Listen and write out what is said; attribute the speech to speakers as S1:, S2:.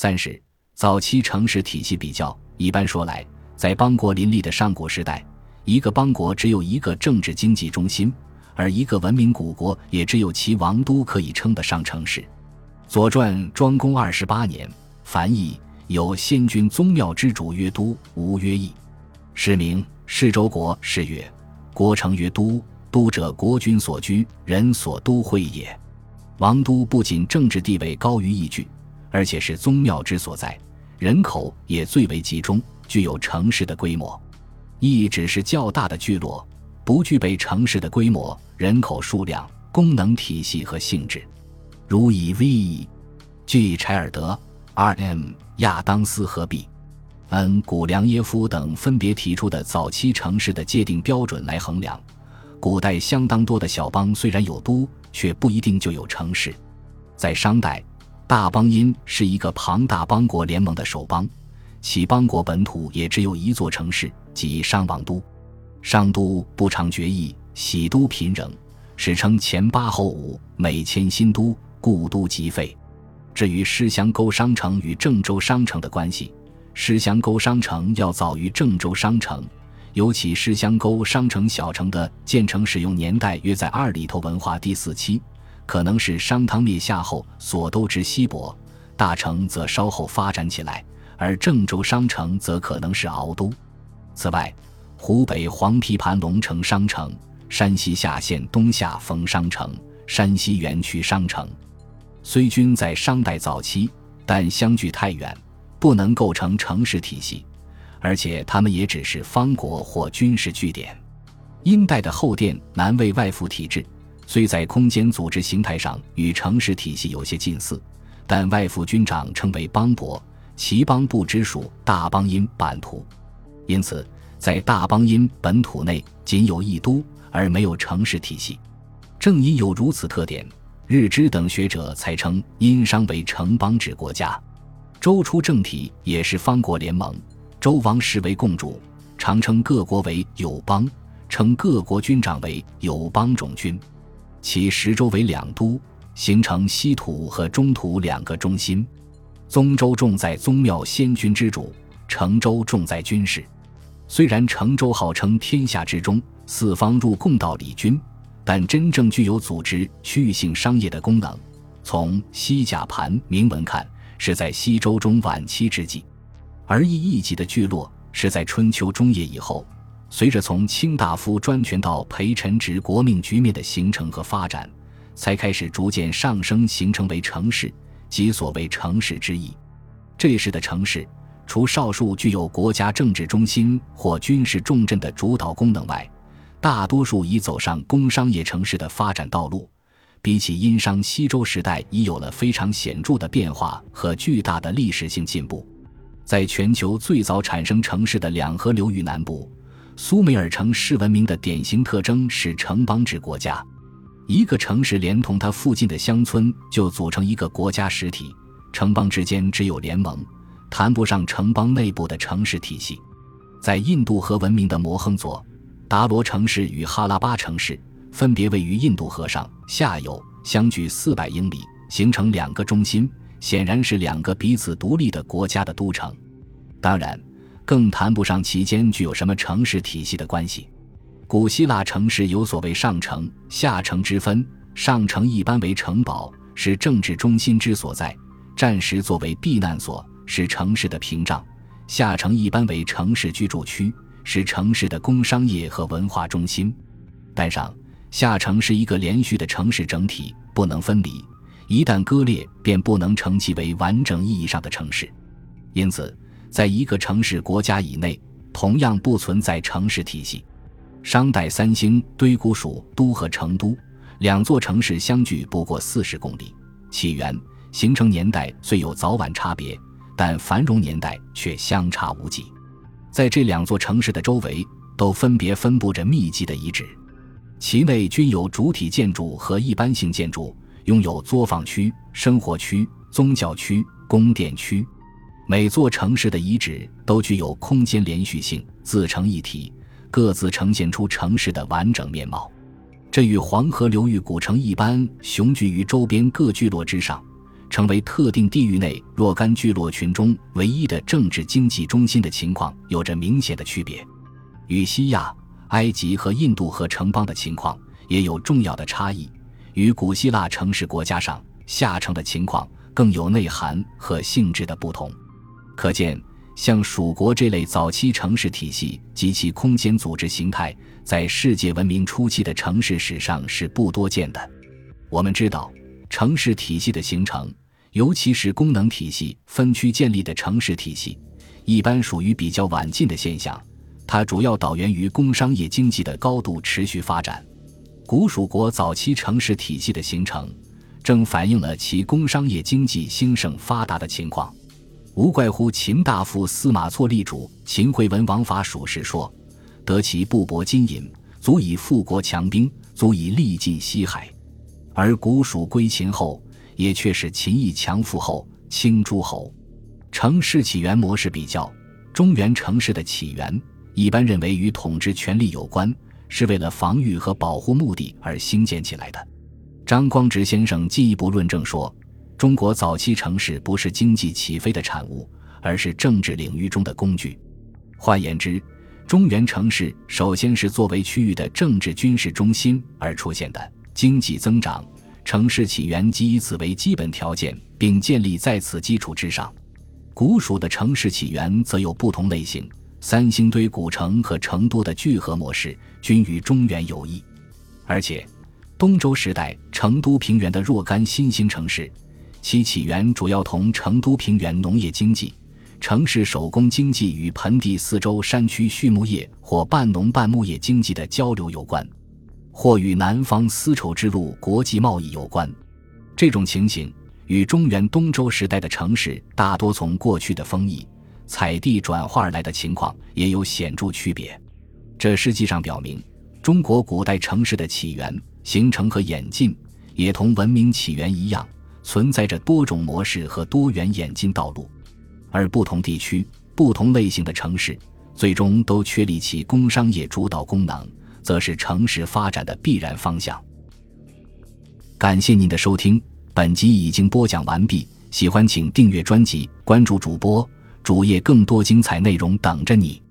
S1: 三是早期城市体系比较。一般说来，在邦国林立的上古时代，一个邦国只有一个政治经济中心，而一个文明古国也只有其王都可以称得上城市。《左传》庄公二十八年，凡邑有先君宗庙之主曰都，吴曰邑。是名世周国，是曰国城曰都，都者国君所居，人所都会也。王都不仅政治地位高于邑居，而且是宗庙之所在。人口也最为集中，具有城市的规模。邑只是较大的聚落，不具备城市的规模、人口数量、功能体系和性质。如以 V. G. 柴尔德、R.M. 亚当斯和 B.N. 古良耶夫等分别提出的早期城市的界定标准来衡量，古代相当多的小邦虽然有都，却不一定就有城市。在商代。大邦因是一个庞大邦国联盟的首邦，其邦国本土也只有一座城市，即商王都。商都不常决议，喜都频仍，史称前八后五，每迁新都，故都即废。至于狮乡沟商城与郑州商城的关系，狮乡沟商城要早于郑州商城，尤其狮乡沟商城小城的建成使用年代约在二里头文化第四期。可能是商汤灭夏后所都之西伯，大城则稍后发展起来，而郑州商城则可能是敖都。此外，湖北黄陂盘龙城商城、山西夏县东夏冯商城、山西垣曲商城，虽均在商代早期，但相距太远，不能构成城市体系，而且他们也只是方国或军事据点。殷代的后殿南魏外附体制。虽在空间组织形态上与城市体系有些近似，但外附军长称为邦伯，其邦部直属大邦因版图，因此在大邦因本土内仅有一都，而没有城市体系。正因有如此特点，日支等学者才称殷商为城邦制国家。周初政体也是方国联盟，周王室为共主，常称各国为友邦，称各国军长为友邦种军。其十州为两都，形成西土和中土两个中心。宗周重在宗庙先君之主，成周重在军事。虽然成周号称天下之中，四方入贡道理君，但真正具有组织区域性商业的功能。从西甲盘铭文看，是在西周中晚期之际，而一一级的聚落是在春秋中叶以后。随着从卿大夫专权到陪臣职国命局面的形成和发展，才开始逐渐上升，形成为城市，即所谓城市之意。这时的城市，除少数具有国家政治中心或军事重镇的主导功能外，大多数已走上工商业城市的发展道路。比起殷商西周时代，已有了非常显著的变化和巨大的历史性进步。在全球最早产生城市的两河流域南部。苏美尔城市文明的典型特征是城邦制国家，一个城市连同它附近的乡村就组成一个国家实体，城邦之间只有联盟，谈不上城邦内部的城市体系。在印度河文明的摩亨佐达罗城市与哈拉巴城市分别位于印度河上下游，相距四百英里，形成两个中心，显然是两个彼此独立的国家的都城。当然。更谈不上其间具有什么城市体系的关系。古希腊城市有所谓上城、下城之分，上城一般为城堡，是政治中心之所在，战时作为避难所，是城市的屏障；下城一般为城市居住区，是城市的工商业和文化中心。但上下城是一个连续的城市整体，不能分离，一旦割裂，便不能称其为完整意义上的城市。因此。在一个城市国家以内，同样不存在城市体系。商代三星堆古蜀都和成都两座城市相距不过四十公里，起源、形成年代虽有早晚差别，但繁荣年代却相差无几。在这两座城市的周围，都分别分布着密集的遗址，其内均有主体建筑和一般性建筑，拥有作坊区、生活区、宗教区、宫殿区。每座城市的遗址都具有空间连续性，自成一体，各自呈现出城市的完整面貌。这与黄河流域古城一般雄踞于周边各聚落之上，成为特定地域内若干聚落群中唯一的政治经济中心的情况有着明显的区别，与西亚、埃及和印度合城邦的情况也有重要的差异，与古希腊城市国家上下城的情况更有内涵和性质的不同。可见，像蜀国这类早期城市体系及其空间组织形态，在世界文明初期的城市史上是不多见的。我们知道。城市体系的形成，尤其是功能体系分区建立的城市体系，一般属于比较晚近的现象。它主要导源于工商业经济的高度持续发展。古蜀国早期城市体系的形成，正反映了其工商业经济兴盛发达的情况。无怪乎秦大夫司马错立主《秦惠文王法属时说：“得其布帛金银，足以富国强兵，足以力尽西海。”而古蜀归秦后，也却是秦义强富后轻诸侯。城市起源模式比较，中原城市的起源一般认为与统治权力有关，是为了防御和保护目的而兴建起来的。张光直先生进一步论证说，中国早期城市不是经济起飞的产物，而是政治领域中的工具。换言之，中原城市首先是作为区域的政治军事中心而出现的。经济增长、城市起源即以此为基本条件，并建立在此基础之上。古蜀的城市起源则有不同类型。三星堆古城和成都的聚合模式均与中原有异，而且东周时代成都平原的若干新兴城市，其起源主要同成都平原农业经济、城市手工经济与盆地四周山区畜牧业或半农半牧业经济的交流有关。或与南方丝绸之路国际贸易有关，这种情形与中原东周时代的城市大多从过去的丰邑、采地转化而来的情况也有显著区别。这实际上表明，中国古代城市的起源、形成和演进，也同文明起源一样，存在着多种模式和多元演进道路。而不同地区、不同类型的城市，最终都确立其工商业主导功能。则是城市发展的必然方向。感谢您的收听，本集已经播讲完毕。喜欢请订阅专辑，关注主播主页，更多精彩内容等着你。